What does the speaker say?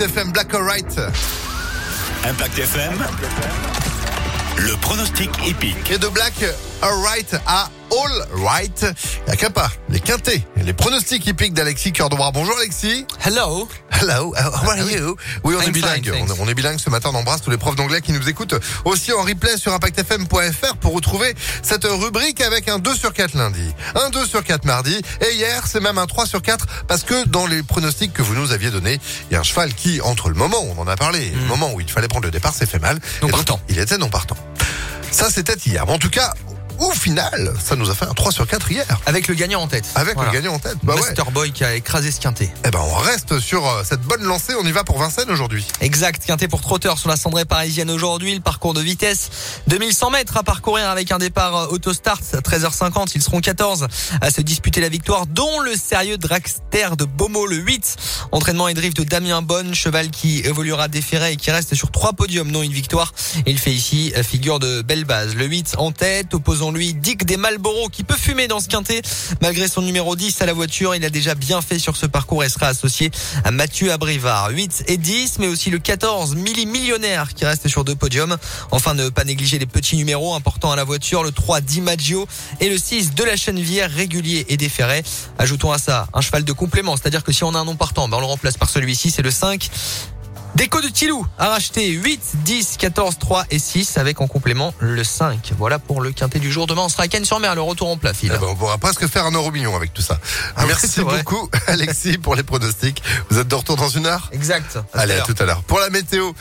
FM Black or Right. Impact FM. Le pronostic épique. Et de Black or Right à All Right. Il n'y a qu'un pas. Les quintés. Les pronostics hippiques d'Alexis Cœur de Bras. Bonjour Alexis. Hello. Hello. How are you? Oui, on est I'm bilingue. fine, On, est bilingue ce matin. On embrasse tous les profs d'anglais qui nous écoutent aussi en replay sur impactfm.fr pour retrouver cette rubrique avec un 2 sur 4 lundi, un 2 sur 4 mardi et hier c'est même un 3 sur 4 parce que dans les pronostics que vous nous aviez donnés, il y a un cheval qui, entre le moment où on en a parlé et le moment où il fallait prendre le départ, s'est fait mal. Non Et donc, partant. Il était non partant. Ça c'était hier. En tout cas, au final, ça nous a fait un 3 sur 4 hier. Avec le gagnant en tête. Avec Voilà. le gagnant en tête. Bah ouais. Boy qui a écrasé ce quintet. Eh ben, on reste sur euh, cette bonne lancée. On y va pour Vincennes aujourd'hui. Exact, quintet pour trotteur sur la cendrée parisienne aujourd'hui. Le parcours de vitesse, 2100 mètres à parcourir avec un départ euh, autostart à 13h50. Ils seront 14 à se disputer la victoire, dont le sérieux dragster de Beaumont le 8. Entraînement et drift de Damien Bonne, cheval qui évoluera déféré et qui reste sur trois podiums, non une victoire. Il fait ici euh, figure de belle base. Le 8 en tête, opposons-lui Dick des Malboro qui peut fumer dans ce quintet. Malgré son numéro 10 à la voiture, il a déjà bien fait sur ce parcours et sera associé à Mathieu Abrivard. 8 et 10, mais aussi le 14, Milli Millionnaire qui reste sur deux podiums. Enfin, ne pas négliger les petits numéros importants à la voiture, le 3 Di Maggio et le 6 de la Chenevière, régulier et déféré. Ajoutons à ça un cheval de complément, c'est-à-dire que si on a un nom partant, ben on le remplace par celui-ci, c'est le 5. Déco de Tilou a racheté 8, 10, 14, 3 et 6 avec en complément le 5. Voilà pour le quintet du jour. Demain, on sera à Cannes-sur-Mer, le retour en plat. Eh ben, on pourra presque faire un euro million avec tout ça. Ah Merci beaucoup, Alexis, pour les pronostics. Vous êtes de retour dans une heure? Exact. À à Allez, à tout à l'heure. Pour la météo,